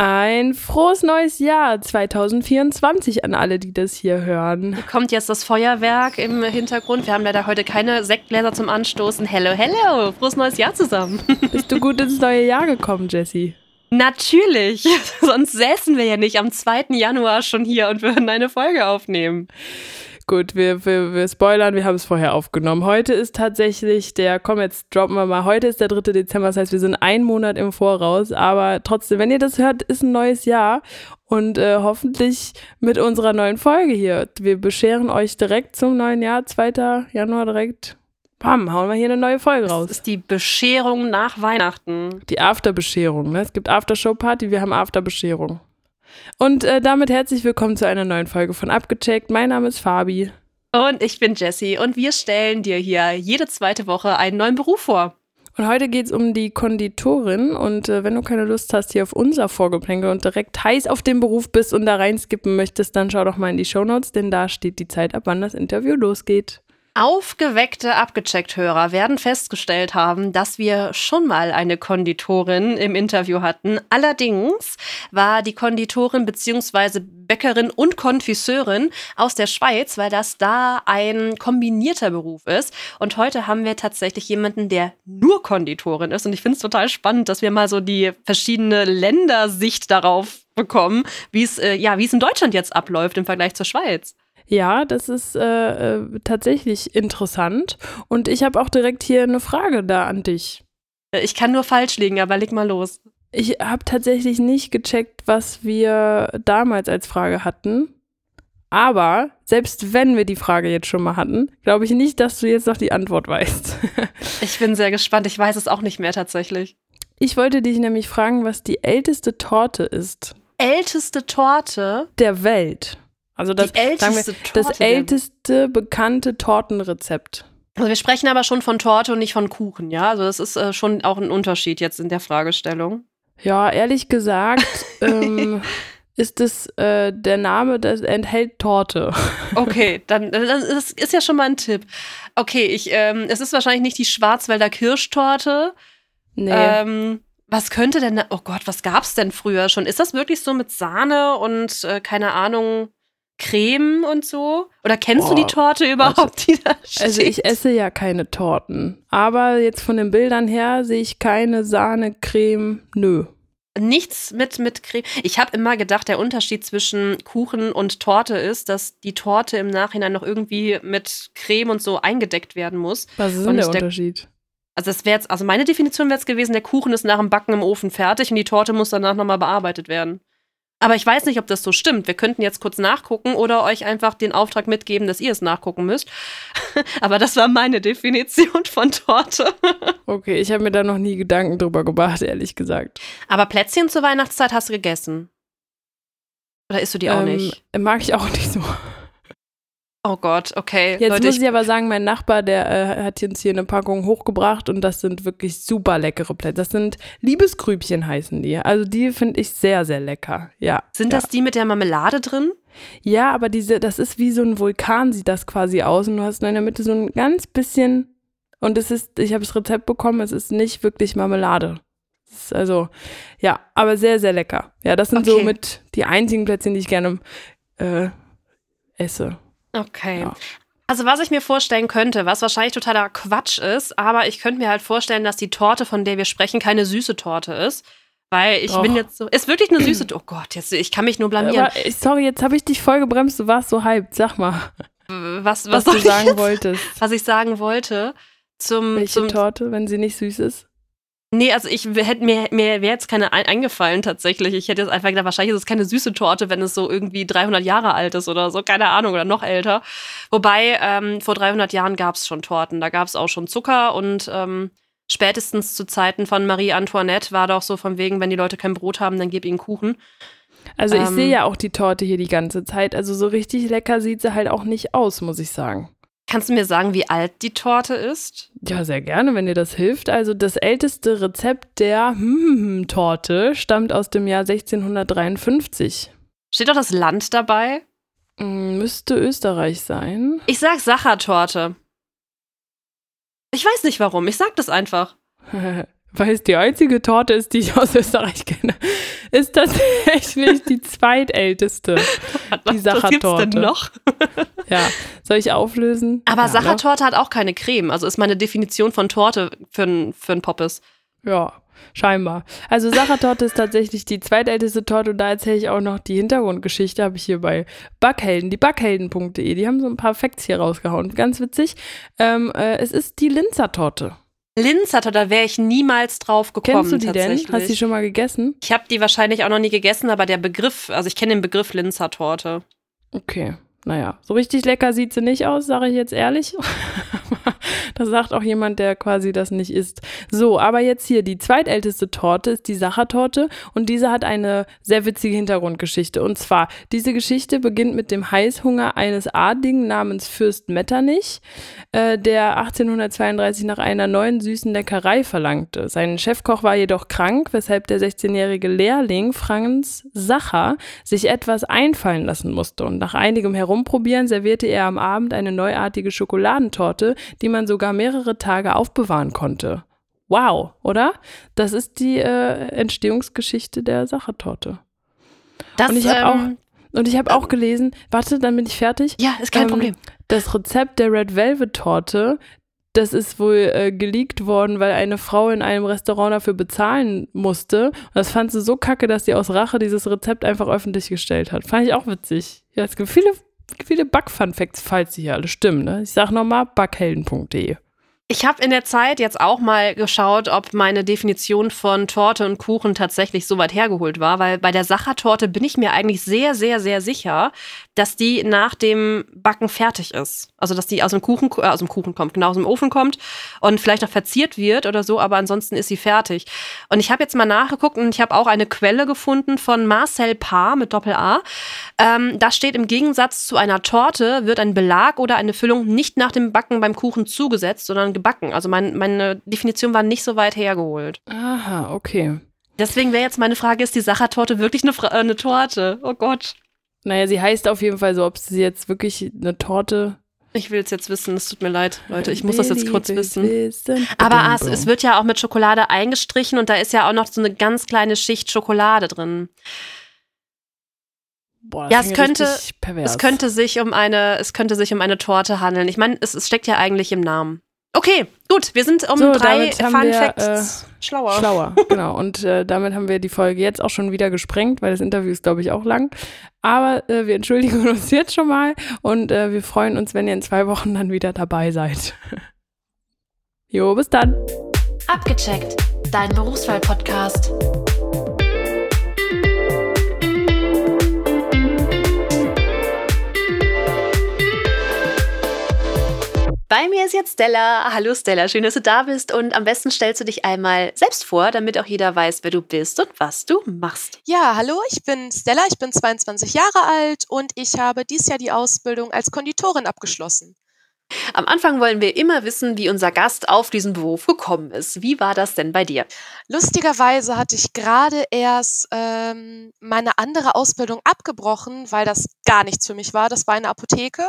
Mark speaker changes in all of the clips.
Speaker 1: Ein frohes neues Jahr 2024 an alle, die das hier hören.
Speaker 2: Hier kommt jetzt das Feuerwerk im Hintergrund. Wir haben leider heute keine Sektgläser zum Anstoßen. Hello, hello. Frohes neues Jahr zusammen.
Speaker 1: Bist du gut ins neue Jahr gekommen, Jessie?
Speaker 2: Natürlich. Sonst säßen wir ja nicht am 2. Januar schon hier und würden eine Folge aufnehmen.
Speaker 1: Gut, wir, wir, wir spoilern, wir haben es vorher aufgenommen. Heute ist tatsächlich der, komm, jetzt droppen wir mal, heute ist der 3. Dezember, das heißt, wir sind einen Monat im Voraus, aber trotzdem, wenn ihr das hört, ist ein neues Jahr und äh, hoffentlich mit unserer neuen Folge hier. Wir bescheren euch direkt zum neuen Jahr, 2. Januar direkt. Bam, hauen wir hier eine neue Folge raus.
Speaker 2: Das ist die Bescherung nach Weihnachten.
Speaker 1: Die Afterbescherung, ne? Es gibt Aftershow-Party, wir haben Afterbescherung. Und äh, damit herzlich willkommen zu einer neuen Folge von Abgecheckt. Mein Name ist Fabi.
Speaker 2: Und ich bin Jessie und wir stellen dir hier jede zweite Woche einen neuen Beruf vor.
Speaker 1: Und heute geht es um die Konditorin. Und äh, wenn du keine Lust hast hier auf unser Vorgeplänkel und direkt heiß auf den Beruf bist und da reinskippen möchtest, dann schau doch mal in die Shownotes, denn da steht die Zeit, ab wann das Interview losgeht.
Speaker 2: Aufgeweckte Abgecheckt-Hörer werden festgestellt haben, dass wir schon mal eine Konditorin im Interview hatten. Allerdings war die Konditorin bzw. Bäckerin und Konfisseurin aus der Schweiz, weil das da ein kombinierter Beruf ist. Und heute haben wir tatsächlich jemanden, der nur Konditorin ist. Und ich finde es total spannend, dass wir mal so die verschiedene Ländersicht darauf bekommen, wie äh, ja, wie es in Deutschland jetzt abläuft im Vergleich zur Schweiz.
Speaker 1: Ja, das ist äh, äh, tatsächlich interessant. Und ich habe auch direkt hier eine Frage da an dich.
Speaker 2: Ich kann nur falsch liegen, aber leg mal los.
Speaker 1: Ich habe tatsächlich nicht gecheckt, was wir damals als Frage hatten. Aber selbst wenn wir die Frage jetzt schon mal hatten, glaube ich nicht, dass du jetzt noch die Antwort weißt.
Speaker 2: ich bin sehr gespannt. Ich weiß es auch nicht mehr tatsächlich.
Speaker 1: Ich wollte dich nämlich fragen, was die älteste Torte ist.
Speaker 2: Älteste Torte?
Speaker 1: Der Welt. Also das,
Speaker 2: die älteste
Speaker 1: wir, das älteste bekannte Tortenrezept.
Speaker 2: Also wir sprechen aber schon von Torte und nicht von Kuchen, ja? Also das ist äh, schon auch ein Unterschied jetzt in der Fragestellung.
Speaker 1: Ja, ehrlich gesagt ähm, ist es äh, der Name, das enthält Torte.
Speaker 2: Okay, dann das ist ja schon mal ein Tipp. Okay, ich, ähm, es ist wahrscheinlich nicht die Schwarzwälder Kirschtorte.
Speaker 1: Nee.
Speaker 2: Ähm, was könnte denn, oh Gott, was gab's denn früher schon? Ist das wirklich so mit Sahne und äh, keine Ahnung, Creme und so? Oder kennst Boah, du die Torte überhaupt, also, die da steht?
Speaker 1: Also ich esse ja keine Torten. Aber jetzt von den Bildern her sehe ich keine Sahne, Creme, nö.
Speaker 2: Nichts mit, mit Creme. Ich habe immer gedacht, der Unterschied zwischen Kuchen und Torte ist, dass die Torte im Nachhinein noch irgendwie mit Creme und so eingedeckt werden muss.
Speaker 1: Was ist denn der, der Unterschied?
Speaker 2: Also das wäre jetzt, also meine Definition wäre jetzt gewesen, der Kuchen ist nach dem Backen im Ofen fertig und die Torte muss danach nochmal bearbeitet werden. Aber ich weiß nicht, ob das so stimmt. Wir könnten jetzt kurz nachgucken oder euch einfach den Auftrag mitgeben, dass ihr es nachgucken müsst. Aber das war meine Definition von Torte.
Speaker 1: okay, ich habe mir da noch nie Gedanken drüber gemacht, ehrlich gesagt.
Speaker 2: Aber Plätzchen zur Weihnachtszeit hast du gegessen? Oder isst du die auch ähm, nicht?
Speaker 1: Mag ich auch nicht so.
Speaker 2: Oh Gott, okay.
Speaker 1: Jetzt Leute, muss ich, ich aber sagen, mein Nachbar, der äh, hat jetzt hier eine Packung hochgebracht und das sind wirklich super leckere Plätzchen. Das sind Liebesgrübchen heißen die. Also die finde ich sehr, sehr lecker. Ja.
Speaker 2: Sind
Speaker 1: ja.
Speaker 2: das die mit der Marmelade drin?
Speaker 1: Ja, aber diese, das ist wie so ein Vulkan, sieht das quasi aus. Und du hast in der Mitte so ein ganz bisschen. Und es ist, ich habe das Rezept bekommen, es ist nicht wirklich Marmelade. also, ja, aber sehr, sehr lecker. Ja, das sind okay. so mit die einzigen Plätzchen, die ich gerne äh, esse.
Speaker 2: Okay. Ja. Also was ich mir vorstellen könnte, was wahrscheinlich totaler Quatsch ist, aber ich könnte mir halt vorstellen, dass die Torte, von der wir sprechen, keine süße Torte ist. Weil ich Doch. bin jetzt so. Ist wirklich eine süße Torte. Oh Gott, jetzt, ich kann mich nur blamieren. Aber,
Speaker 1: sorry, jetzt habe ich dich voll gebremst, du warst so hyped. Sag mal.
Speaker 2: Was,
Speaker 1: was, was du sagen jetzt? wolltest.
Speaker 2: Was ich sagen wollte. Zum,
Speaker 1: Welche
Speaker 2: zum,
Speaker 1: Torte, wenn sie nicht süß ist?
Speaker 2: Nee, also ich hätte mir, mir wäre jetzt keine eingefallen tatsächlich. Ich hätte jetzt einfach gedacht, wahrscheinlich ist es keine süße Torte, wenn es so irgendwie 300 Jahre alt ist oder so, keine Ahnung, oder noch älter. Wobei, ähm, vor 300 Jahren gab es schon Torten. Da gab es auch schon Zucker und ähm, spätestens zu Zeiten von Marie Antoinette war doch so von wegen, wenn die Leute kein Brot haben, dann gib ihnen Kuchen.
Speaker 1: Also ich ähm, sehe ja auch die Torte hier die ganze Zeit. Also so richtig lecker sieht sie halt auch nicht aus, muss ich sagen.
Speaker 2: Kannst du mir sagen, wie alt die Torte ist?
Speaker 1: Ja, sehr gerne, wenn dir das hilft. Also das älteste Rezept der Torte stammt aus dem Jahr 1653.
Speaker 2: Steht doch das Land dabei?
Speaker 1: Mm, müsste Österreich sein.
Speaker 2: Ich sag Sachertorte. Ich weiß nicht warum, ich sag das einfach.
Speaker 1: weil es die einzige Torte ist, die ich aus Österreich kenne, ist tatsächlich die zweitälteste. die Sachertorte.
Speaker 2: denn noch?
Speaker 1: ja, soll ich auflösen?
Speaker 2: Aber
Speaker 1: ja,
Speaker 2: Sachertorte hat auch keine Creme. Also ist meine Definition von Torte für ein, für ein Poppes.
Speaker 1: Ja, scheinbar. Also Sachertorte ist tatsächlich die zweitälteste Torte und da erzähle ich auch noch die Hintergrundgeschichte, habe ich hier bei Backhelden, die backhelden.de, die haben so ein paar Facts hier rausgehauen. Ganz witzig. Ähm, äh, es ist die Linzer Torte.
Speaker 2: Linzer, da wäre ich niemals drauf gekommen.
Speaker 1: Kennst du die denn? Hast du die schon mal gegessen?
Speaker 2: Ich habe die wahrscheinlich auch noch nie gegessen, aber der Begriff, also ich kenne den Begriff Linzer Torte.
Speaker 1: Okay. Naja, so richtig lecker sieht sie nicht aus, sage ich jetzt ehrlich. das sagt auch jemand, der quasi das nicht isst. So, aber jetzt hier, die zweitälteste Torte ist die Sachertorte und diese hat eine sehr witzige Hintergrundgeschichte. Und zwar, diese Geschichte beginnt mit dem Heißhunger eines Adligen namens Fürst Metternich, äh, der 1832 nach einer neuen süßen Leckerei verlangte. Sein Chefkoch war jedoch krank, weshalb der 16-jährige Lehrling Franz Sacher sich etwas einfallen lassen musste. Und nach einigem Herum Herumprobieren servierte er am Abend eine neuartige Schokoladentorte, die man sogar mehrere Tage aufbewahren konnte. Wow, oder? Das ist die äh, Entstehungsgeschichte der Sachertorte.
Speaker 2: Das,
Speaker 1: und ich habe
Speaker 2: ähm,
Speaker 1: auch und ich habe auch gelesen, warte, dann bin ich fertig.
Speaker 2: Ja, ist kein ähm, Problem.
Speaker 1: Das Rezept der Red Velvet Torte, das ist wohl äh, geleakt worden, weil eine Frau in einem Restaurant dafür bezahlen musste. Und das fand sie so kacke, dass sie aus Rache dieses Rezept einfach öffentlich gestellt hat. Fand ich auch witzig. Ja, es gibt viele viele Bug-Fun-Facts, falls sie hier alle stimmen. Ne? Ich sag nochmal, bughelden.de.
Speaker 2: Ich habe in der Zeit jetzt auch mal geschaut, ob meine Definition von Torte und Kuchen tatsächlich so weit hergeholt war, weil bei der Sachertorte bin ich mir eigentlich sehr, sehr, sehr sicher, dass die nach dem Backen fertig ist. Also, dass die aus dem Kuchen, äh, aus dem Kuchen kommt, genau aus dem Ofen kommt und vielleicht noch verziert wird oder so, aber ansonsten ist sie fertig. Und ich habe jetzt mal nachgeguckt und ich habe auch eine Quelle gefunden von Marcel Paar mit Doppel-A. Ähm, da steht im Gegensatz zu einer Torte wird ein Belag oder eine Füllung nicht nach dem Backen beim Kuchen zugesetzt, sondern gebacken. Also mein, meine Definition war nicht so weit hergeholt.
Speaker 1: Aha, okay.
Speaker 2: Deswegen wäre jetzt meine Frage, ist die Sachertorte wirklich eine, Fra äh, eine Torte? Oh Gott.
Speaker 1: Naja, sie heißt auf jeden Fall so, ob sie jetzt wirklich eine Torte
Speaker 2: ich will es jetzt wissen, es tut mir leid, Leute, ich muss das jetzt kurz wissen. Aber es, es, wird ja auch mit Schokolade eingestrichen und da ist ja auch noch so eine ganz kleine Schicht Schokolade drin.
Speaker 1: Boah,
Speaker 2: ja, es könnte, es könnte sich um eine, es könnte sich um eine Torte handeln. Ich meine, es, es steckt ja eigentlich im Namen. Okay, gut, wir sind um so, drei Fun wir, Facts äh, schlauer.
Speaker 1: Schlauer, genau. Und äh, damit haben wir die Folge jetzt auch schon wieder gesprengt, weil das Interview ist, glaube ich, auch lang. Aber äh, wir entschuldigen uns jetzt schon mal und äh, wir freuen uns, wenn ihr in zwei Wochen dann wieder dabei seid. jo, bis dann.
Speaker 3: Abgecheckt, dein Berufswahl-Podcast.
Speaker 2: Bei mir ist jetzt Stella. Hallo Stella, schön, dass du da bist. Und am besten stellst du dich einmal selbst vor, damit auch jeder weiß, wer du bist und was du machst.
Speaker 4: Ja, hallo, ich bin Stella, ich bin 22 Jahre alt und ich habe dieses Jahr die Ausbildung als Konditorin abgeschlossen.
Speaker 2: Am Anfang wollen wir immer wissen, wie unser Gast auf diesen Beruf gekommen ist. Wie war das denn bei dir?
Speaker 4: Lustigerweise hatte ich gerade erst ähm, meine andere Ausbildung abgebrochen, weil das gar nichts für mich war. Das war eine Apotheke.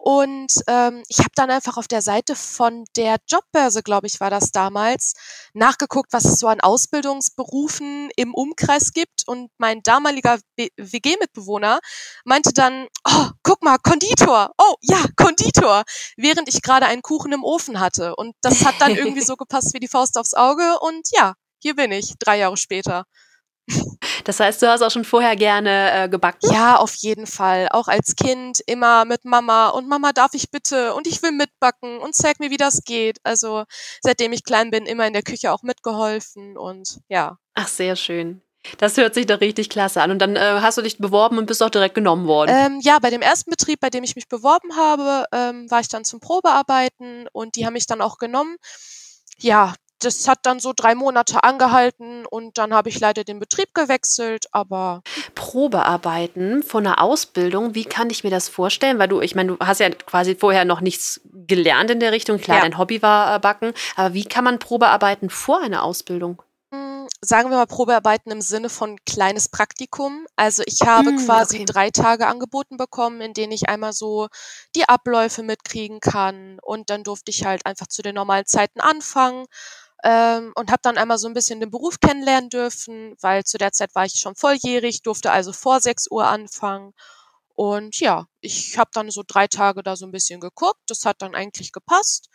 Speaker 4: Und ähm, ich habe dann einfach auf der Seite von der Jobbörse, glaube ich, war das damals, nachgeguckt, was es so an Ausbildungsberufen im Umkreis gibt. Und mein damaliger WG-Mitbewohner meinte dann, oh, guck mal, Konditor. Oh, ja, Konditor. Während ich gerade einen Kuchen im Ofen hatte. Und das hat dann irgendwie so gepasst wie die Faust aufs Auge. Und ja, hier bin ich, drei Jahre später.
Speaker 2: Das heißt, du hast auch schon vorher gerne äh, gebacken?
Speaker 4: Ja, auf jeden Fall. Auch als Kind immer mit Mama und Mama darf ich bitte und ich will mitbacken und zeig mir, wie das geht. Also seitdem ich klein bin, immer in der Küche auch mitgeholfen und ja.
Speaker 2: Ach, sehr schön. Das hört sich doch richtig klasse an. Und dann äh, hast du dich beworben und bist auch direkt genommen worden.
Speaker 4: Ähm, ja, bei dem ersten Betrieb, bei dem ich mich beworben habe, ähm, war ich dann zum Probearbeiten und die haben mich dann auch genommen. Ja, das hat dann so drei Monate angehalten und dann habe ich leider den Betrieb gewechselt, aber.
Speaker 2: Probearbeiten von einer Ausbildung, wie kann ich mir das vorstellen? Weil du, ich meine, du hast ja quasi vorher noch nichts gelernt in der Richtung. Klar, ja. dein Hobby war äh, Backen, aber wie kann man Probearbeiten vor einer Ausbildung?
Speaker 4: Hm, sagen wir mal Probearbeiten im Sinne von kleines Praktikum. Also ich habe mm, quasi okay. drei Tage angeboten bekommen, in denen ich einmal so die Abläufe mitkriegen kann und dann durfte ich halt einfach zu den normalen Zeiten anfangen ähm, und habe dann einmal so ein bisschen den Beruf kennenlernen dürfen, weil zu der Zeit war ich schon volljährig, durfte also vor 6 Uhr anfangen. Und ja, ich habe dann so drei Tage da so ein bisschen geguckt. Das hat dann eigentlich gepasst.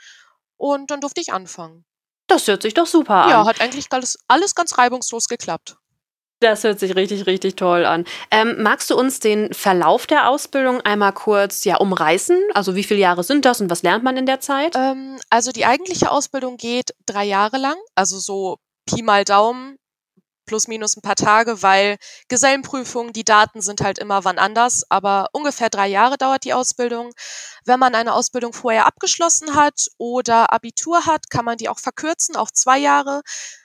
Speaker 4: Und dann durfte ich anfangen.
Speaker 2: Das hört sich doch super an.
Speaker 4: Ja, hat eigentlich alles, alles ganz reibungslos geklappt.
Speaker 2: Das hört sich richtig, richtig toll an. Ähm, magst du uns den Verlauf der Ausbildung einmal kurz ja, umreißen? Also wie viele Jahre sind das und was lernt man in der Zeit?
Speaker 4: Ähm, also die eigentliche Ausbildung geht drei Jahre lang, also so Pi mal Daumen, plus minus ein paar Tage, weil Gesellenprüfungen, die Daten sind halt immer wann anders, aber ungefähr drei Jahre dauert die Ausbildung. Wenn man eine Ausbildung vorher abgeschlossen hat oder Abitur hat, kann man die auch verkürzen auf zwei Jahre.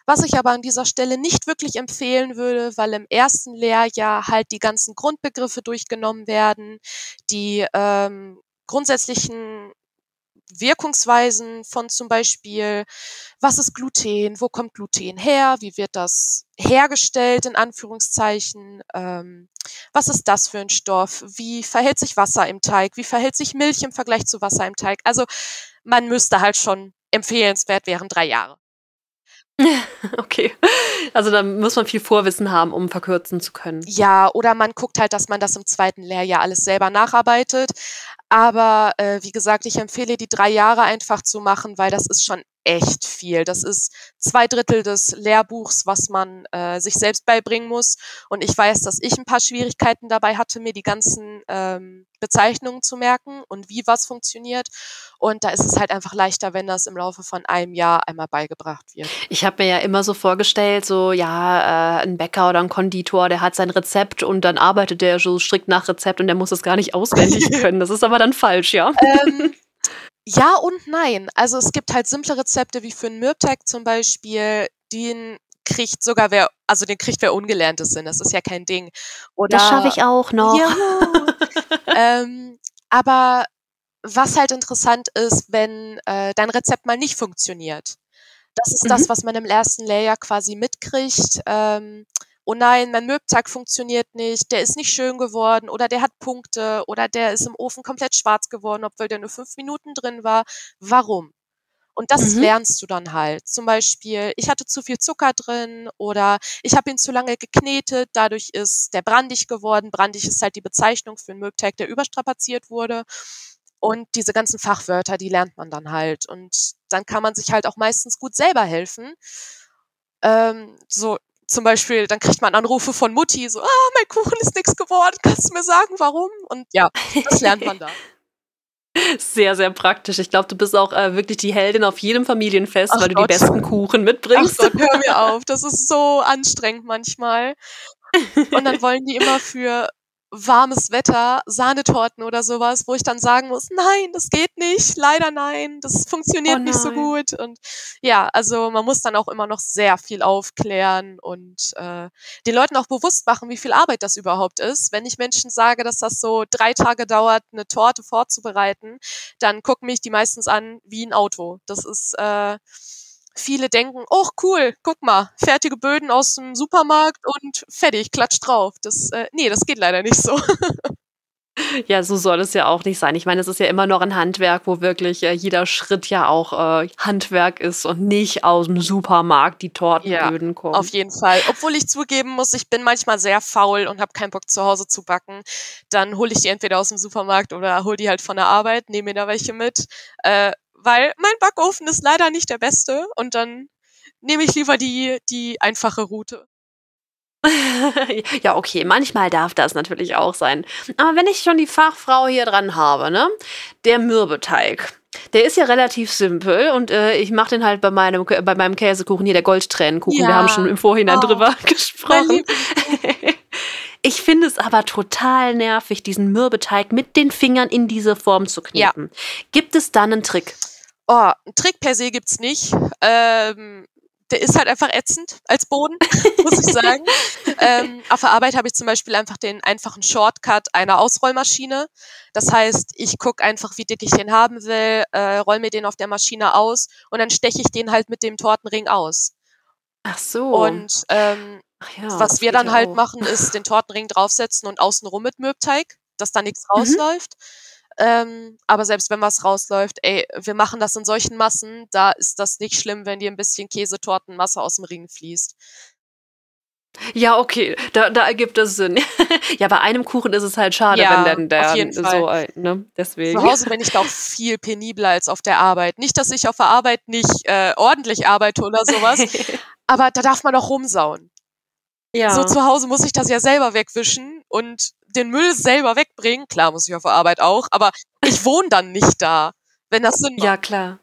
Speaker 4: Was ich aber an dieser Stelle nicht wirklich empfehlen würde, weil im ersten Lehrjahr halt die ganzen Grundbegriffe durchgenommen werden, die ähm, grundsätzlichen Wirkungsweisen von zum Beispiel, was ist Gluten, wo kommt Gluten her, wie wird das hergestellt in Anführungszeichen, ähm, was ist das für ein Stoff, wie verhält sich Wasser im Teig, wie verhält sich Milch im Vergleich zu Wasser im Teig. Also man müsste halt schon empfehlenswert wären drei Jahre.
Speaker 2: Okay. Also da muss man viel Vorwissen haben, um verkürzen zu können.
Speaker 4: Ja, oder man guckt halt, dass man das im zweiten Lehrjahr alles selber nacharbeitet. Aber äh, wie gesagt, ich empfehle die drei Jahre einfach zu machen, weil das ist schon echt viel. Das ist zwei Drittel des Lehrbuchs, was man äh, sich selbst beibringen muss. Und ich weiß, dass ich ein paar Schwierigkeiten dabei hatte, mir die ganzen ähm, Bezeichnungen zu merken und wie was funktioniert. Und da ist es halt einfach leichter, wenn das im Laufe von einem Jahr einmal beigebracht wird.
Speaker 2: Ich habe mir ja immer so vorgestellt, so ja, äh, ein Bäcker oder ein Konditor, der hat sein Rezept und dann arbeitet der so strikt nach Rezept und der muss es gar nicht auswendig können. Das ist aber dann falsch, ja.
Speaker 4: Ähm, ja und nein. Also es gibt halt simple Rezepte wie für einen Mürbteig zum Beispiel, den kriegt sogar wer, also den kriegt wer Ungelerntes hin. Das ist ja kein Ding. Oder,
Speaker 2: das schaffe ich auch noch.
Speaker 4: Juhu. ähm, aber was halt interessant ist, wenn äh, dein Rezept mal nicht funktioniert. Das ist mhm. das, was man im ersten Layer quasi mitkriegt. Ähm, oh nein, mein Mürbteig funktioniert nicht, der ist nicht schön geworden oder der hat Punkte oder der ist im Ofen komplett schwarz geworden, obwohl der nur fünf Minuten drin war. Warum? Und das mhm. lernst du dann halt. Zum Beispiel, ich hatte zu viel Zucker drin oder ich habe ihn zu lange geknetet, dadurch ist der brandig geworden. Brandig ist halt die Bezeichnung für einen Mürbteig, der überstrapaziert wurde. Und diese ganzen Fachwörter, die lernt man dann halt. Und dann kann man sich halt auch meistens gut selber helfen. Ähm, so, zum Beispiel, dann kriegt man Anrufe von Mutti, so, ah, mein Kuchen ist nichts geworden, kannst du mir sagen, warum? Und ja, das lernt man da.
Speaker 2: Sehr, sehr praktisch. Ich glaube, du bist auch äh, wirklich die Heldin auf jedem Familienfest, Ach weil Gott. du die besten Kuchen mitbringst.
Speaker 4: Ach Gott, hör mir auf. Das ist so anstrengend manchmal. Und dann wollen die immer für warmes Wetter, Sahnetorten oder sowas, wo ich dann sagen muss, nein, das geht nicht, leider nein, das funktioniert oh nicht so gut. Und ja, also man muss dann auch immer noch sehr viel aufklären und äh, den Leuten auch bewusst machen, wie viel Arbeit das überhaupt ist. Wenn ich Menschen sage, dass das so drei Tage dauert, eine Torte vorzubereiten, dann gucken mich die meistens an wie ein Auto. Das ist äh, viele denken, oh cool, guck mal, fertige Böden aus dem Supermarkt und fertig, klatsch drauf. Das, äh, nee, das geht leider nicht so.
Speaker 2: Ja, so soll es ja auch nicht sein. Ich meine, es ist ja immer noch ein Handwerk, wo wirklich äh, jeder Schritt ja auch äh, Handwerk ist und nicht aus dem Supermarkt die Tortenböden ja, kommen.
Speaker 4: Auf jeden Fall. Obwohl ich zugeben muss, ich bin manchmal sehr faul und habe keinen Bock zu Hause zu backen. Dann hole ich die entweder aus dem Supermarkt oder hole die halt von der Arbeit, nehme mir da welche mit. Äh, weil mein Backofen ist leider nicht der beste und dann nehme ich lieber die, die einfache Route.
Speaker 2: ja, okay, manchmal darf das natürlich auch sein. Aber wenn ich schon die Fachfrau hier dran habe, ne? Der Mürbeteig. Der ist ja relativ simpel und äh, ich mache den halt bei meinem, bei meinem Käsekuchen hier, der Goldtränenkuchen. Ja. Wir haben schon im Vorhinein oh, drüber gesprochen. Ich finde es aber total nervig, diesen Mürbeteig mit den Fingern in diese Form zu kneten. Ja. Gibt es da einen Trick?
Speaker 4: Oh, einen Trick per se gibt's nicht. Ähm, der ist halt einfach ätzend als Boden, muss ich sagen. ähm, auf der Arbeit habe ich zum Beispiel einfach den einfachen Shortcut einer Ausrollmaschine. Das heißt, ich gucke einfach, wie dick ich den haben will, äh, roll mir den auf der Maschine aus und dann steche ich den halt mit dem Tortenring aus.
Speaker 2: Ach so.
Speaker 4: Und ähm, ja, was wir dann halt auch. machen, ist den Tortenring draufsetzen und außenrum mit Mürbteig, dass da nichts mhm. rausläuft. Ähm, aber selbst wenn was rausläuft, ey, wir machen das in solchen Massen, da ist das nicht schlimm, wenn dir ein bisschen Käsetortenmasse aus dem Ring fließt.
Speaker 2: Ja, okay, da, da ergibt es Sinn. ja, bei einem Kuchen ist es halt schade,
Speaker 4: Ja,
Speaker 2: wenn dann der so,
Speaker 4: Fall.
Speaker 2: ne, deswegen.
Speaker 4: Zu Hause bin ich da auch viel penibler als auf der Arbeit. Nicht, dass ich auf der Arbeit nicht äh, ordentlich arbeite oder sowas, aber da darf man auch rumsauen.
Speaker 2: Ja.
Speaker 4: So zu Hause muss ich das ja selber wegwischen und den Müll selber wegbringen. Klar muss ich auf der Arbeit auch, aber ich wohne dann nicht da, wenn das Sinn macht.
Speaker 2: Ja, klar.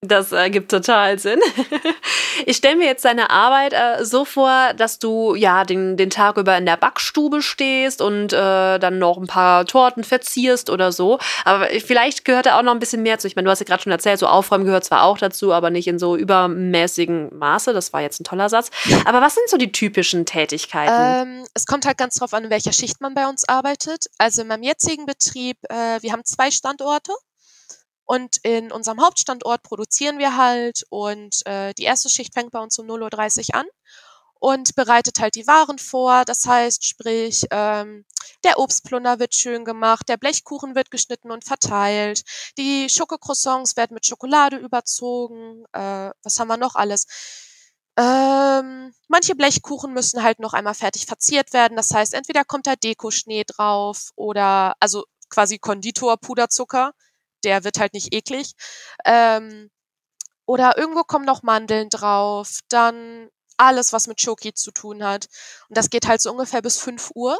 Speaker 2: Das ergibt total Sinn. Ich stelle mir jetzt deine Arbeit äh, so vor, dass du ja den, den Tag über in der Backstube stehst und äh, dann noch ein paar Torten verzierst oder so. Aber vielleicht gehört da auch noch ein bisschen mehr zu. Ich meine, du hast ja gerade schon erzählt, so Aufräumen gehört zwar auch dazu, aber nicht in so übermäßigen Maße. Das war jetzt ein toller Satz. Aber was sind so die typischen Tätigkeiten?
Speaker 4: Ähm, es kommt halt ganz drauf an, in welcher Schicht man bei uns arbeitet. Also in meinem jetzigen Betrieb, äh, wir haben zwei Standorte. Und in unserem Hauptstandort produzieren wir halt und äh, die erste Schicht fängt bei uns um 0.30 Uhr an und bereitet halt die Waren vor. Das heißt, sprich, ähm, der Obstplunder wird schön gemacht, der Blechkuchen wird geschnitten und verteilt, die Schokocroissants werden mit Schokolade überzogen. Äh, was haben wir noch alles? Ähm, manche Blechkuchen müssen halt noch einmal fertig verziert werden. Das heißt, entweder kommt da Dekoschnee drauf oder also quasi Konditorpuderzucker. Der wird halt nicht eklig. Ähm, oder irgendwo kommen noch Mandeln drauf. Dann alles, was mit Schoki zu tun hat. Und das geht halt so ungefähr bis 5 Uhr.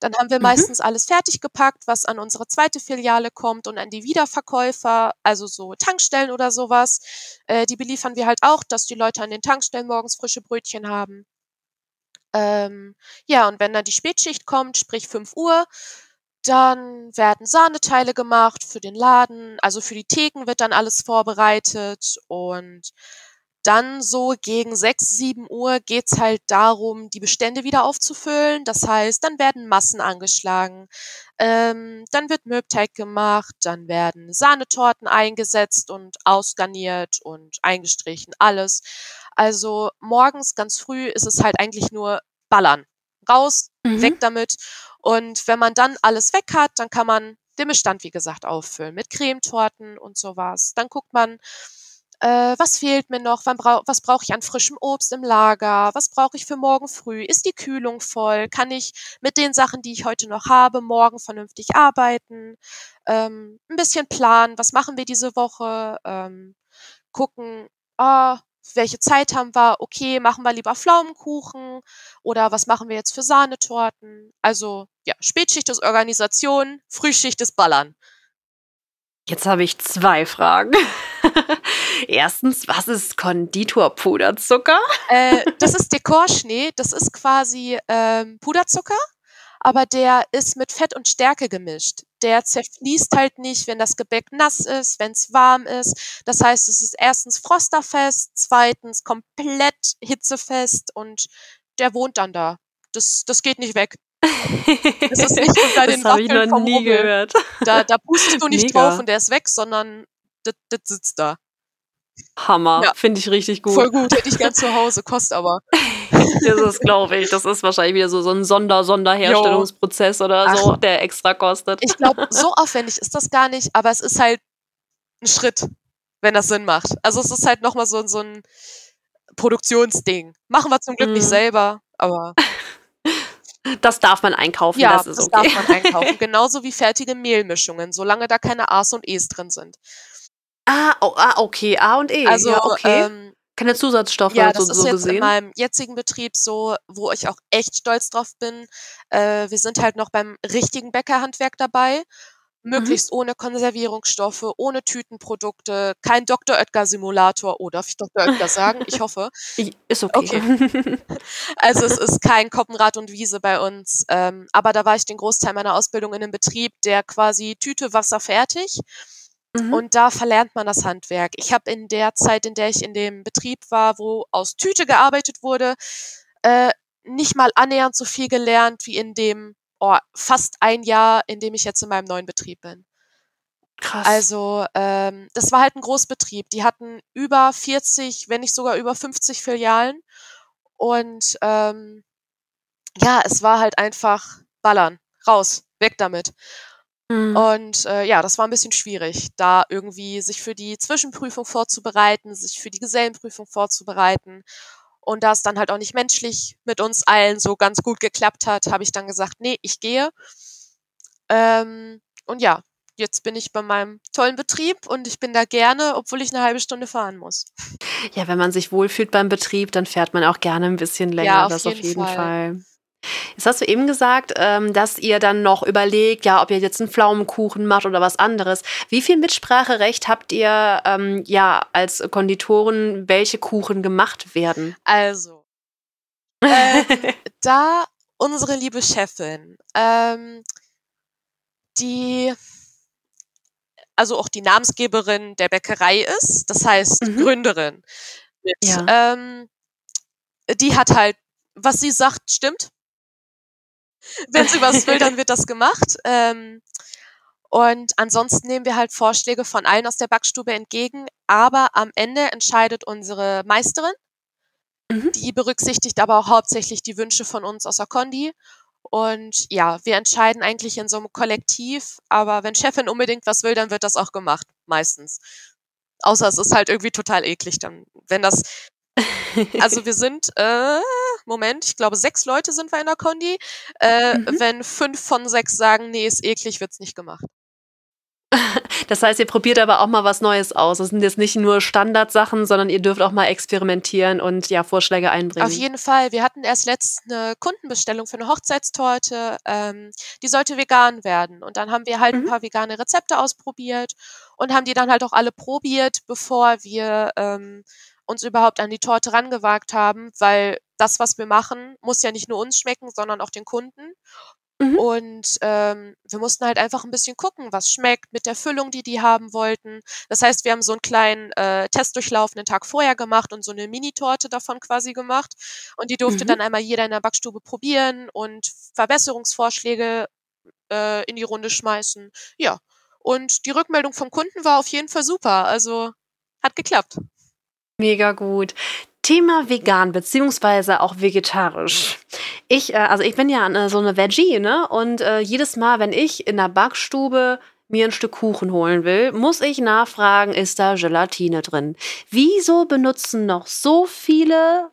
Speaker 4: Dann haben wir
Speaker 2: Mhm.
Speaker 4: meistens alles fertig gepackt, was an unsere zweite Filiale kommt und an die Wiederverkäufer, also so Tankstellen oder sowas. Äh, die beliefern wir halt auch, dass die Leute an den Tankstellen morgens frische Brötchen haben. Ähm, ja, und wenn dann die Spätschicht kommt, sprich 5 Uhr, dann werden Sahneteile gemacht für den Laden, also für die Theken wird dann alles vorbereitet und dann so gegen 6, 7 Uhr geht's halt darum, die Bestände wieder aufzufüllen. Das heißt, dann werden Massen angeschlagen, ähm, dann wird Mürbteig gemacht, dann werden Sahnetorten eingesetzt und ausgarniert und eingestrichen, alles. Also morgens ganz früh ist es halt eigentlich nur ballern. Raus,
Speaker 2: Mhm.
Speaker 4: weg damit. Und wenn man dann alles weg hat, dann kann man den Bestand, wie gesagt, auffüllen mit Cremetorten und sowas. Dann guckt man, äh, was fehlt mir noch? Brau was brauche ich an frischem Obst im Lager? Was brauche ich für morgen früh? Ist die Kühlung voll? Kann ich mit den Sachen, die ich heute noch habe, morgen vernünftig arbeiten? Ähm, ein bisschen planen, was machen wir diese Woche? Ähm, gucken, ah, welche Zeit haben wir? Okay, machen wir lieber Pflaumenkuchen oder was machen wir jetzt für Sahnetorten? Also ja, Spätschicht ist Organisation, Frühschicht ist Ballern.
Speaker 2: Jetzt habe ich zwei Fragen. Erstens, was ist Konditorpuderzucker?
Speaker 4: Äh, das ist Dekorschnee, das ist quasi ähm, Puderzucker, aber der ist mit Fett und Stärke gemischt. Der zerfließt halt nicht, wenn das Gebäck nass ist, wenn es warm ist. Das heißt, es ist erstens frosterfest, zweitens komplett hitzefest und der wohnt dann da. Das, das geht nicht weg. Das ist nicht unter den
Speaker 2: das habe ich
Speaker 4: Waffeln
Speaker 2: noch nie gehört.
Speaker 4: Da, da pustest du nicht
Speaker 2: Mega.
Speaker 4: drauf und der ist weg, sondern das, das sitzt da.
Speaker 2: Hammer,
Speaker 4: Ja.
Speaker 2: finde ich richtig gut.
Speaker 4: Voll gut, hätte ich gern zu Hause, kostet aber.
Speaker 2: Das ist, glaube ich, das ist wahrscheinlich wieder so, so ein Sonder-Sonderherstellungsprozess oder so, der extra kostet.
Speaker 4: Ich glaube, so aufwendig ist das gar nicht, aber es ist halt ein Schritt, wenn das Sinn macht. Also es ist halt nochmal so, so ein Produktionsding. Machen wir zum Glück nicht
Speaker 2: Mhm.
Speaker 4: selber, aber
Speaker 2: Das darf man einkaufen,
Speaker 4: ja,
Speaker 2: das ist
Speaker 4: das
Speaker 2: okay.
Speaker 4: darf man einkaufen. Genauso wie fertige Mehlmischungen, solange da keine A's und E's drin sind.
Speaker 2: Ah, oh, ah, okay, A und E.
Speaker 4: Also,
Speaker 2: ja, okay.
Speaker 4: ähm,
Speaker 2: Keine Zusatzstoffe
Speaker 4: ja,
Speaker 2: so,
Speaker 4: das ist
Speaker 2: so
Speaker 4: jetzt in
Speaker 2: gesehen.
Speaker 4: meinem jetzigen Betrieb so, wo ich auch echt stolz drauf bin. Äh, wir sind halt noch beim richtigen Bäckerhandwerk dabei.
Speaker 2: Mhm.
Speaker 4: Möglichst ohne Konservierungsstoffe, ohne Tütenprodukte, kein Dr. Oetker-Simulator. Oh, darf ich Dr. Oetker sagen? Ich hoffe.
Speaker 2: Ist okay.
Speaker 4: Also es ist kein Koppenrad und Wiese bei uns. Ähm, aber da war ich den Großteil meiner Ausbildung in einem Betrieb, der quasi Tüte Wasser fertig.
Speaker 2: Mhm.
Speaker 4: Und da verlernt man das Handwerk. Ich habe in der Zeit, in der ich in dem Betrieb war, wo aus Tüte gearbeitet wurde, äh, nicht mal annähernd so viel gelernt wie in dem oh, fast ein Jahr, in dem ich jetzt in meinem neuen Betrieb bin.
Speaker 2: Krass.
Speaker 4: Also ähm, das war halt ein Großbetrieb. Die hatten über 40, wenn nicht sogar über 50 Filialen. Und ähm, ja, es war halt einfach ballern, raus, weg damit. Mhm. Und äh, ja, das war ein bisschen schwierig, da irgendwie sich für die Zwischenprüfung vorzubereiten, sich für die Gesellenprüfung vorzubereiten. Und da es dann halt auch nicht menschlich mit uns allen so ganz gut geklappt hat, habe ich dann gesagt, nee, ich gehe. Ähm, und ja, jetzt bin ich bei meinem tollen Betrieb und ich bin da gerne, obwohl ich eine halbe Stunde fahren muss.
Speaker 2: Ja, wenn man sich wohlfühlt beim Betrieb, dann fährt man auch gerne ein bisschen länger. Ja, auf das jeden auf jeden Fall. Fall. Jetzt hast du eben gesagt, ähm, dass ihr dann noch überlegt, ja, ob ihr jetzt einen Pflaumenkuchen macht oder was anderes. Wie viel Mitspracherecht habt ihr ähm, ja als Konditoren, welche Kuchen gemacht werden?
Speaker 4: Also, äh, da unsere liebe Chefin, ähm, die also auch die Namensgeberin der Bäckerei ist, das heißt mhm. Gründerin. Mit, ja. ähm, die hat halt, was sie sagt, stimmt. Wenn sie was will, dann wird das gemacht. Ähm, und ansonsten nehmen wir halt Vorschläge von allen aus der Backstube entgegen, aber am Ende entscheidet unsere Meisterin. Mhm. Die berücksichtigt aber auch hauptsächlich die Wünsche von uns aus der Kondi und ja, wir entscheiden eigentlich in so einem Kollektiv, aber wenn Chefin unbedingt was will, dann wird das auch gemacht, meistens. Außer es ist halt irgendwie total eklig, dann, wenn das, also wir sind, äh, Moment, ich glaube sechs Leute sind wir in der Kondi. Äh, mhm. Wenn fünf von sechs sagen, nee, ist eklig, wird's nicht gemacht.
Speaker 2: Das heißt, ihr probiert aber auch mal was Neues aus. Das sind jetzt nicht nur Standardsachen, sondern ihr dürft auch mal experimentieren und ja, Vorschläge einbringen.
Speaker 4: Auf jeden Fall. Wir hatten erst letztens eine Kundenbestellung für eine Hochzeitstorte. Ähm, die sollte vegan werden. Und dann haben wir halt mhm. ein paar vegane Rezepte ausprobiert und haben die dann halt auch alle probiert, bevor wir ähm, uns überhaupt an die Torte rangewagt haben, weil das, was wir machen, muss ja nicht nur uns schmecken, sondern auch den Kunden. Mhm. Und ähm, wir mussten halt einfach ein bisschen gucken, was schmeckt mit der Füllung, die die haben wollten. Das heißt, wir haben so einen kleinen äh, Testdurchlauf einen Tag vorher gemacht und so eine Mini-Torte davon quasi gemacht. Und die durfte mhm. dann einmal jeder in der Backstube probieren und Verbesserungsvorschläge äh, in die Runde schmeißen. Ja. Und die Rückmeldung vom Kunden war auf jeden Fall super. Also hat geklappt.
Speaker 2: Mega gut. Thema vegan beziehungsweise auch vegetarisch. Ich, äh, also ich bin ja äh, so eine Veggie, ne? Und äh, jedes Mal, wenn ich in der Backstube mir ein Stück Kuchen holen will, muss ich nachfragen, ist da Gelatine drin? Wieso benutzen noch so viele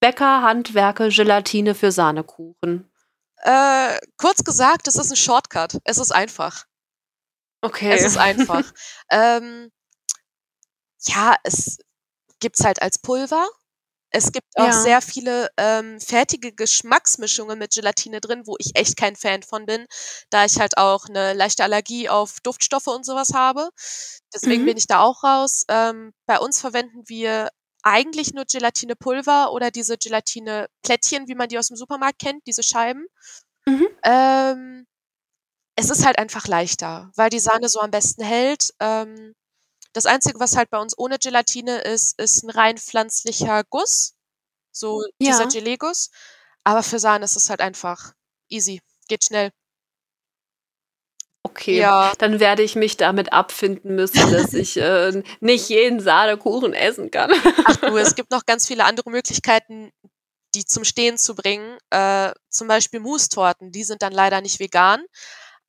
Speaker 2: Bäckerhandwerke Gelatine für Sahnekuchen?
Speaker 4: Äh, kurz gesagt, es ist ein Shortcut. Es ist einfach.
Speaker 2: Okay.
Speaker 4: Es ist einfach. ähm, ja, es gibt's halt als Pulver. Es gibt auch Ja. sehr viele, ähm, fertige Geschmacksmischungen mit Gelatine drin, wo ich echt kein Fan von bin, da ich halt auch eine leichte Allergie auf Duftstoffe und sowas habe. Deswegen Mhm. bin ich da auch raus. Ähm, bei uns verwenden wir eigentlich nur Gelatinepulver oder diese Gelatineplättchen, wie man die aus dem Supermarkt kennt, diese Scheiben. Mhm. Ähm, es ist halt einfach leichter, weil die Sahne so am besten hält. Ähm das Einzige, was halt bei uns ohne Gelatine ist, ist ein rein pflanzlicher Guss, so dieser. Gelee-Guss. Aber für Sahne ist es halt einfach easy, geht schnell.
Speaker 2: Okay, Ja. dann werde ich mich damit abfinden müssen, dass ich, äh, nicht jeden Sahnekuchen essen kann.
Speaker 4: Ach du, es gibt noch ganz viele andere Möglichkeiten, die zum Stehen zu bringen. Äh, zum Beispiel Mousse-Torten, die sind dann leider nicht vegan.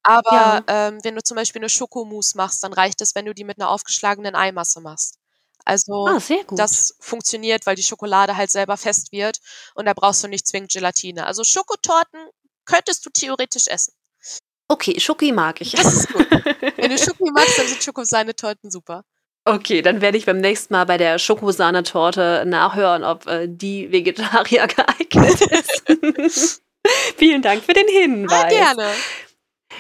Speaker 4: Aber Ja. ähm, wenn du zum Beispiel eine Schokomousse machst, dann reicht es, wenn du die mit einer aufgeschlagenen Eimasse machst. Also,
Speaker 2: Ah, sehr gut.
Speaker 4: das funktioniert, weil die Schokolade halt selber fest wird und da brauchst du nicht zwingend Gelatine. Also, Schokotorten könntest du theoretisch essen.
Speaker 2: Okay, Schoki mag ich.
Speaker 4: Das ist gut. Wenn du Schoki magst, dann sind Schokosahnetorten super.
Speaker 2: Okay, dann werde ich beim nächsten Mal bei der Schokosahnetorte nachhören, ob, äh, die Vegetarier geeignet ist. Vielen Dank für den Ah, Hinweis.
Speaker 4: gerne.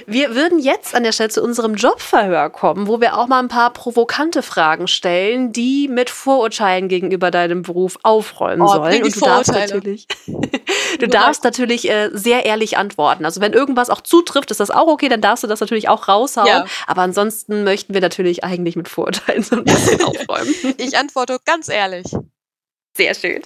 Speaker 2: Wir würden jetzt an der Stelle zu unserem Jobverhör kommen, wo wir auch mal ein paar provokante Fragen stellen, die mit Vorurteilen gegenüber deinem Beruf aufräumen oh, sollen.
Speaker 4: Und du darfst natürlich,
Speaker 2: du darfst natürlich äh, sehr ehrlich antworten. Also wenn irgendwas auch zutrifft, ist das auch okay, dann darfst du das natürlich auch raushauen. Ja. Aber ansonsten möchten wir natürlich eigentlich mit Vorurteilen so ein bisschen aufräumen.
Speaker 4: Ich antworte ganz ehrlich.
Speaker 2: Sehr schön.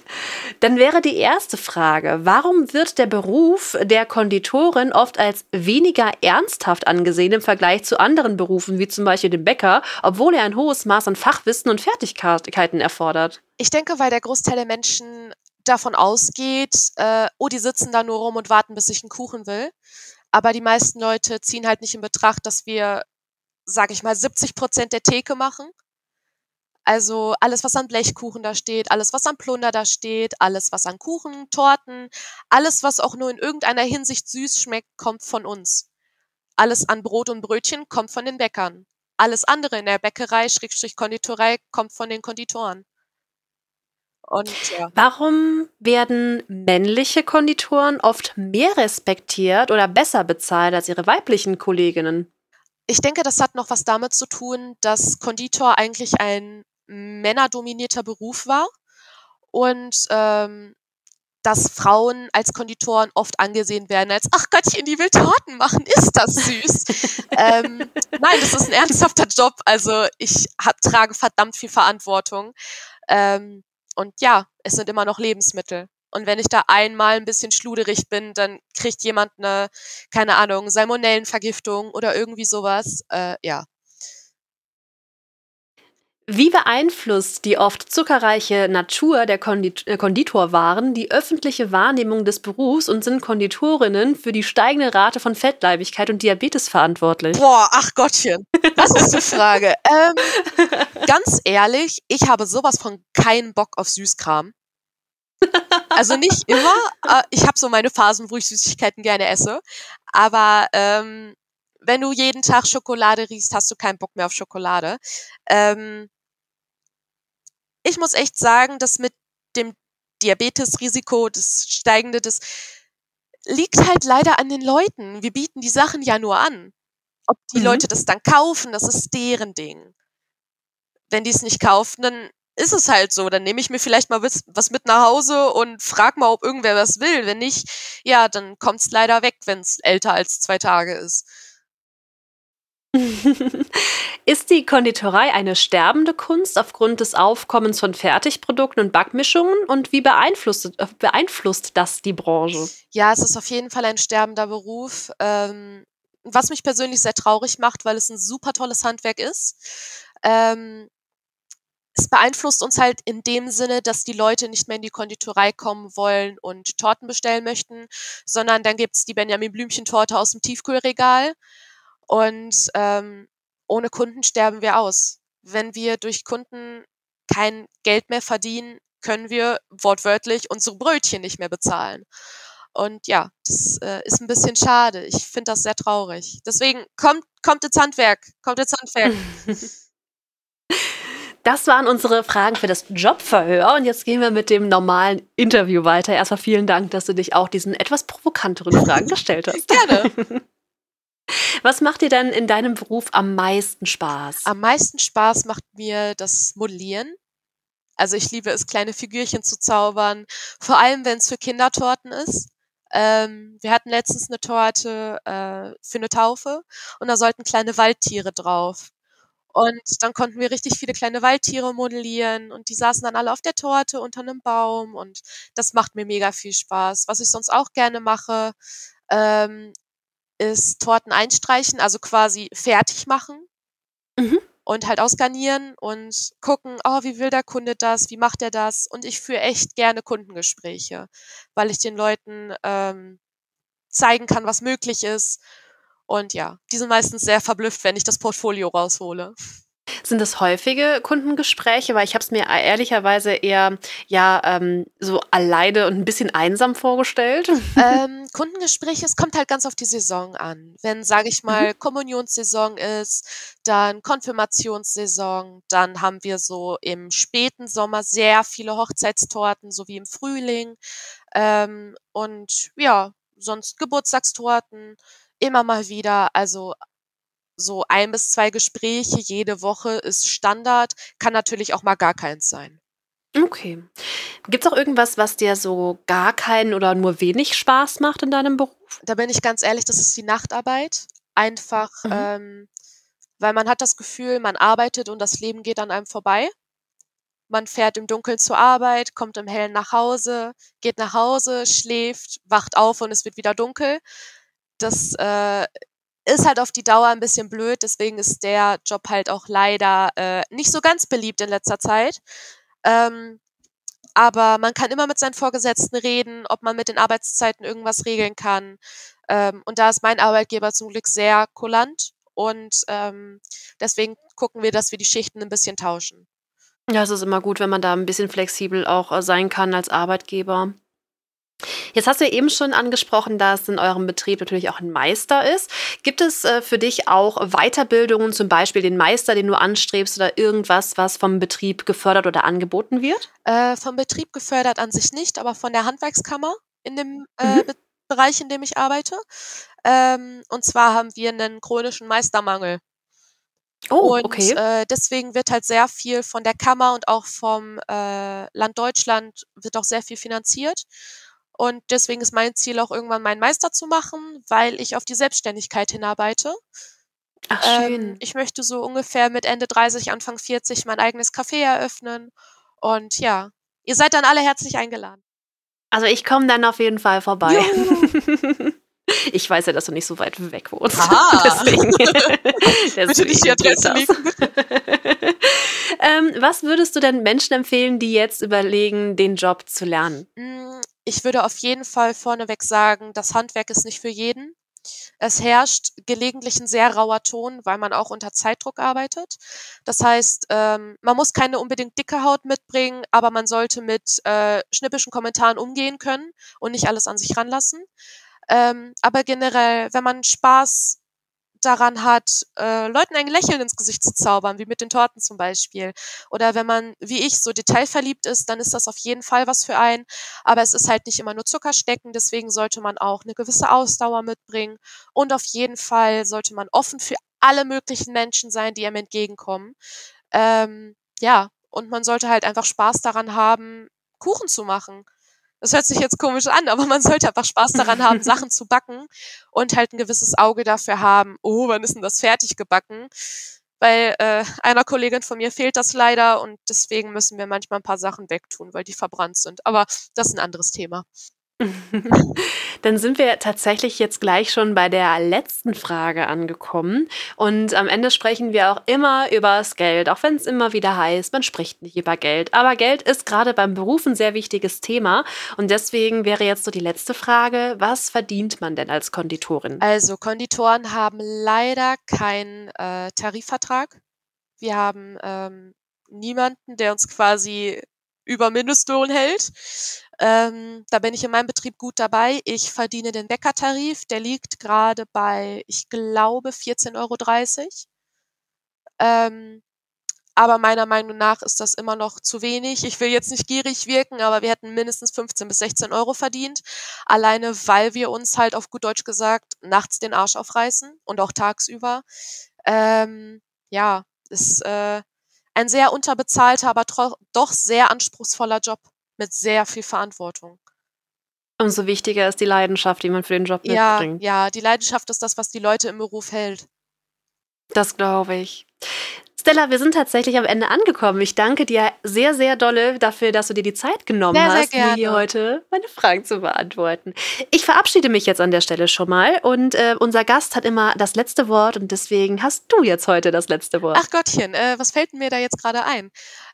Speaker 2: Dann wäre die erste Frage, warum wird der Beruf der Konditorin oft als weniger ernsthaft angesehen im Vergleich zu anderen Berufen, wie zum Beispiel dem Bäcker, obwohl er ein hohes Maß an Fachwissen und Fertigkeiten erfordert?
Speaker 4: Ich denke, weil der Großteil der Menschen davon ausgeht, äh, oh, die sitzen da nur rum und warten, bis ich einen Kuchen will. Aber die meisten Leute ziehen halt nicht in Betracht, dass wir, sage ich mal, 70 Prozent der Theke machen. Also alles, was an Blechkuchen da steht, alles, was an Plunder da steht, alles, was an Kuchen, Torten, alles, was auch nur in irgendeiner Hinsicht süß schmeckt, kommt von uns. Alles an Brot und Brötchen kommt von den Bäckern. Alles andere in der Bäckerei, Schrägstrich Konditorei, kommt von den Konditoren.
Speaker 2: Und, ja. Warum werden männliche Konditoren oft mehr respektiert oder besser bezahlt als ihre weiblichen Kolleginnen?
Speaker 4: Ich denke, das hat noch was damit zu tun, dass Konditor eigentlich ein männerdominierter Beruf war und ähm, dass Frauen als Konditoren oft angesehen werden als, ach Gottchen, die will Torten machen, ist das süß. ähm, nein, das ist ein ernsthafter Job. Also ich hab, trage verdammt viel Verantwortung. Ähm, und ja, es sind immer noch Lebensmittel. Und wenn ich da einmal ein bisschen schluderig bin, dann kriegt jemand eine, keine Ahnung, Salmonellenvergiftung oder irgendwie sowas. Äh, ja.
Speaker 2: Wie beeinflusst die oft zuckerreiche Natur der Kondit äh, Konditorwaren die öffentliche Wahrnehmung des Berufs und sind Konditorinnen für die steigende Rate von Fettleibigkeit und Diabetes verantwortlich?
Speaker 4: Boah, ach Gottchen, das ist die Frage. ähm, ganz ehrlich, ich habe sowas von keinen Bock auf Süßkram. Also nicht immer. Äh, ich habe so meine Phasen, wo ich Süßigkeiten gerne esse. Aber ähm, wenn du jeden Tag Schokolade riechst, hast du keinen Bock mehr auf Schokolade. Ähm, ich muss echt sagen, dass mit dem Diabetesrisiko, das steigende, das liegt halt leider an den Leuten. Wir bieten die Sachen ja nur an. Ob die mhm. Leute das dann kaufen, das ist deren Ding. Wenn die es nicht kaufen, dann ist es halt so. Dann nehme ich mir vielleicht mal was mit nach Hause und frag mal, ob irgendwer was will. Wenn nicht, ja, dann kommt es leider weg, wenn es älter als zwei Tage ist.
Speaker 2: Ist die Konditorei eine sterbende Kunst aufgrund des Aufkommens von Fertigprodukten und Backmischungen? Und wie beeinflusst, äh, beeinflusst das die Branche?
Speaker 4: Ja, es ist auf jeden Fall ein sterbender Beruf. Ähm, was mich persönlich sehr traurig macht, weil es ein super tolles Handwerk ist. Ähm, es beeinflusst uns halt in dem Sinne, dass die Leute nicht mehr in die Konditorei kommen wollen und Torten bestellen möchten, sondern dann gibt's die Benjamin Blümchen-Torte aus dem Tiefkühlregal und ähm, ohne Kunden sterben wir aus. Wenn wir durch Kunden kein Geld mehr verdienen, können wir wortwörtlich unsere Brötchen nicht mehr bezahlen. Und ja, das äh, ist ein bisschen schade. Ich finde das sehr traurig. Deswegen kommt, kommt ins Handwerk, kommt ins Handwerk.
Speaker 2: Das waren unsere Fragen für das Jobverhör und jetzt gehen wir mit dem normalen Interview weiter. Erstmal vielen Dank, dass du dich auch diesen etwas provokanteren Fragen gestellt hast.
Speaker 4: Gerne.
Speaker 2: Was macht dir denn in deinem Beruf am meisten Spaß?
Speaker 4: Am meisten Spaß macht mir das Modellieren. Also ich liebe es, kleine Figürchen zu zaubern, vor allem wenn es für Kindertorten ist. Ähm, wir hatten letztens eine Torte äh, für eine Taufe und da sollten kleine Waldtiere drauf. Und dann konnten wir richtig viele kleine Waldtiere modellieren und die saßen dann alle auf der Torte unter einem Baum und das macht mir mega viel Spaß. Was ich sonst auch gerne mache, ähm, ist Torten einstreichen, also quasi fertig machen mhm. und halt ausgarnieren und gucken, oh, wie will der Kunde das, wie macht er das? Und ich führe echt gerne Kundengespräche, weil ich den Leuten ähm, zeigen kann, was möglich ist. Und ja, die sind meistens sehr verblüfft, wenn ich das Portfolio raushole.
Speaker 2: Sind das häufige Kundengespräche? Weil ich habe es mir ehrlicherweise eher ja ähm, so alleine und ein bisschen einsam vorgestellt.
Speaker 4: Ähm, Kundengespräche, es kommt halt ganz auf die Saison an. Wenn, sage ich mal, mhm. Kommunionssaison ist, dann Konfirmationssaison, dann haben wir so im späten Sommer sehr viele Hochzeitstorten, so wie im Frühling. Ähm, und ja, sonst Geburtstagstorten immer mal wieder. Also so ein bis zwei Gespräche jede Woche ist Standard, kann natürlich auch mal gar keins sein.
Speaker 2: Okay. Gibt es auch irgendwas, was dir so gar keinen oder nur wenig Spaß macht in deinem Beruf?
Speaker 4: Da bin ich ganz ehrlich, das ist die Nachtarbeit. Einfach, mhm. ähm, weil man hat das Gefühl, man arbeitet und das Leben geht an einem vorbei. Man fährt im Dunkeln zur Arbeit, kommt im Hellen nach Hause, geht nach Hause, schläft, wacht auf und es wird wieder dunkel. Das äh, ist halt auf die Dauer ein bisschen blöd, deswegen ist der Job halt auch leider äh, nicht so ganz beliebt in letzter Zeit. Ähm, aber man kann immer mit seinen Vorgesetzten reden, ob man mit den Arbeitszeiten irgendwas regeln kann. Ähm, und da ist mein Arbeitgeber zum Glück sehr kulant und ähm, deswegen gucken wir, dass wir die Schichten ein bisschen tauschen.
Speaker 2: Ja, es ist immer gut, wenn man da ein bisschen flexibel auch äh, sein kann als Arbeitgeber. Jetzt hast du ja eben schon angesprochen, dass in eurem Betrieb natürlich auch ein Meister ist. Gibt es äh, für dich auch Weiterbildungen, zum Beispiel den Meister, den du anstrebst oder irgendwas, was vom Betrieb gefördert oder angeboten wird?
Speaker 4: Äh, vom Betrieb gefördert an sich nicht, aber von der Handwerkskammer in dem äh, mhm. Bereich, in dem ich arbeite. Ähm, und zwar haben wir einen chronischen Meistermangel.
Speaker 2: Oh,
Speaker 4: und
Speaker 2: okay.
Speaker 4: äh, deswegen wird halt sehr viel von der Kammer und auch vom äh, Land Deutschland wird auch sehr viel finanziert. Und deswegen ist mein Ziel auch irgendwann meinen Meister zu machen, weil ich auf die Selbstständigkeit hinarbeite.
Speaker 2: Ach, schön.
Speaker 4: Ähm, ich möchte so ungefähr mit Ende 30, Anfang 40 mein eigenes Café eröffnen. Und ja, ihr seid dann alle herzlich eingeladen.
Speaker 2: Also ich komme dann auf jeden Fall vorbei. Ich weiß ja, dass du nicht so weit weg wohnst.
Speaker 4: Aha.
Speaker 2: deswegen,
Speaker 4: Bitte nicht die Adresse
Speaker 2: ähm, was würdest du denn Menschen empfehlen, die jetzt überlegen, den Job zu lernen?
Speaker 4: Ich würde auf jeden Fall vorneweg sagen, das Handwerk ist nicht für jeden. Es herrscht gelegentlich ein sehr rauer Ton, weil man auch unter Zeitdruck arbeitet. Das heißt, ähm, man muss keine unbedingt dicke Haut mitbringen, aber man sollte mit äh, schnippischen Kommentaren umgehen können und nicht alles an sich ranlassen. Ähm, aber generell, wenn man Spaß daran hat, äh, Leuten ein Lächeln ins Gesicht zu zaubern, wie mit den Torten zum Beispiel. Oder wenn man, wie ich, so detailverliebt ist, dann ist das auf jeden Fall was für einen. Aber es ist halt nicht immer nur Zuckerstecken, deswegen sollte man auch eine gewisse Ausdauer mitbringen. Und auf jeden Fall sollte man offen für alle möglichen Menschen sein, die einem entgegenkommen. Ähm, ja, und man sollte halt einfach Spaß daran haben, Kuchen zu machen. Das hört sich jetzt komisch an, aber man sollte einfach Spaß daran haben, Sachen zu backen und halt ein gewisses Auge dafür haben, oh, wann ist denn das fertig gebacken? Weil äh, einer Kollegin von mir fehlt das leider und deswegen müssen wir manchmal ein paar Sachen wegtun, weil die verbrannt sind. Aber das ist ein anderes Thema.
Speaker 2: Dann sind wir tatsächlich jetzt gleich schon bei der letzten Frage angekommen. Und am Ende sprechen wir auch immer über das Geld, auch wenn es immer wieder heißt, man spricht nicht über Geld. Aber Geld ist gerade beim Beruf ein sehr wichtiges Thema. Und deswegen wäre jetzt so die letzte Frage, was verdient man denn als Konditorin?
Speaker 4: Also Konditoren haben leider keinen äh, Tarifvertrag. Wir haben ähm, niemanden, der uns quasi über Mindestlohn hält. Ähm, da bin ich in meinem Betrieb gut dabei. Ich verdiene den Bäckertarif, der liegt gerade bei, ich glaube, 14,30 Euro. Ähm, aber meiner Meinung nach ist das immer noch zu wenig. Ich will jetzt nicht gierig wirken, aber wir hätten mindestens 15 bis 16 Euro verdient. Alleine, weil wir uns halt auf gut Deutsch gesagt nachts den Arsch aufreißen und auch tagsüber. Ähm, ja, ist äh, ein sehr unterbezahlter, aber doch sehr anspruchsvoller Job mit sehr viel Verantwortung.
Speaker 2: Umso wichtiger ist die Leidenschaft, die man für den Job
Speaker 4: ja,
Speaker 2: mitbringt.
Speaker 4: Ja, die Leidenschaft ist das, was die Leute im Beruf hält.
Speaker 2: Das glaube ich. Stella, wir sind tatsächlich am Ende angekommen. Ich danke dir sehr, sehr dolle dafür, dass du dir die Zeit genommen
Speaker 4: sehr,
Speaker 2: hast,
Speaker 4: sehr
Speaker 2: mir hier heute meine Fragen zu beantworten. Ich verabschiede mich jetzt an der Stelle schon mal und äh, unser Gast hat immer das letzte Wort und deswegen hast du jetzt heute das letzte Wort.
Speaker 4: Ach Gottchen, äh, was fällt mir da jetzt gerade ein?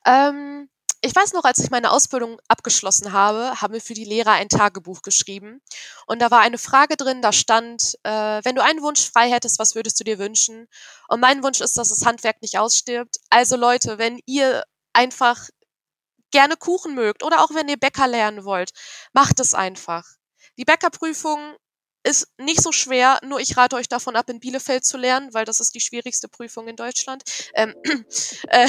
Speaker 4: Ähm, ich weiß noch, als ich meine Ausbildung abgeschlossen habe, haben wir für die Lehrer ein Tagebuch geschrieben. Und da war eine Frage drin, da stand, äh, wenn du einen Wunsch frei hättest, was würdest du dir wünschen? Und mein Wunsch ist, dass das Handwerk nicht ausstirbt. Also Leute, wenn ihr einfach gerne Kuchen mögt oder auch wenn ihr Bäcker lernen wollt, macht es einfach. Die Bäckerprüfung ist nicht so schwer, nur ich rate euch davon ab, in Bielefeld zu lernen, weil das ist die schwierigste Prüfung in Deutschland. Ähm, äh,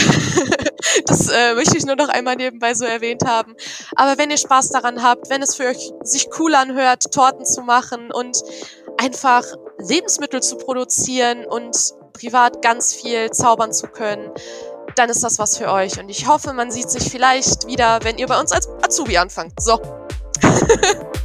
Speaker 4: das äh, möchte ich nur noch einmal nebenbei so erwähnt haben. Aber wenn ihr Spaß daran habt, wenn es für euch sich cool anhört, Torten zu machen und einfach Lebensmittel zu produzieren und privat ganz viel zaubern zu können, dann ist das was für euch. Und ich hoffe, man sieht sich vielleicht wieder, wenn ihr bei uns als Azubi anfangt. So.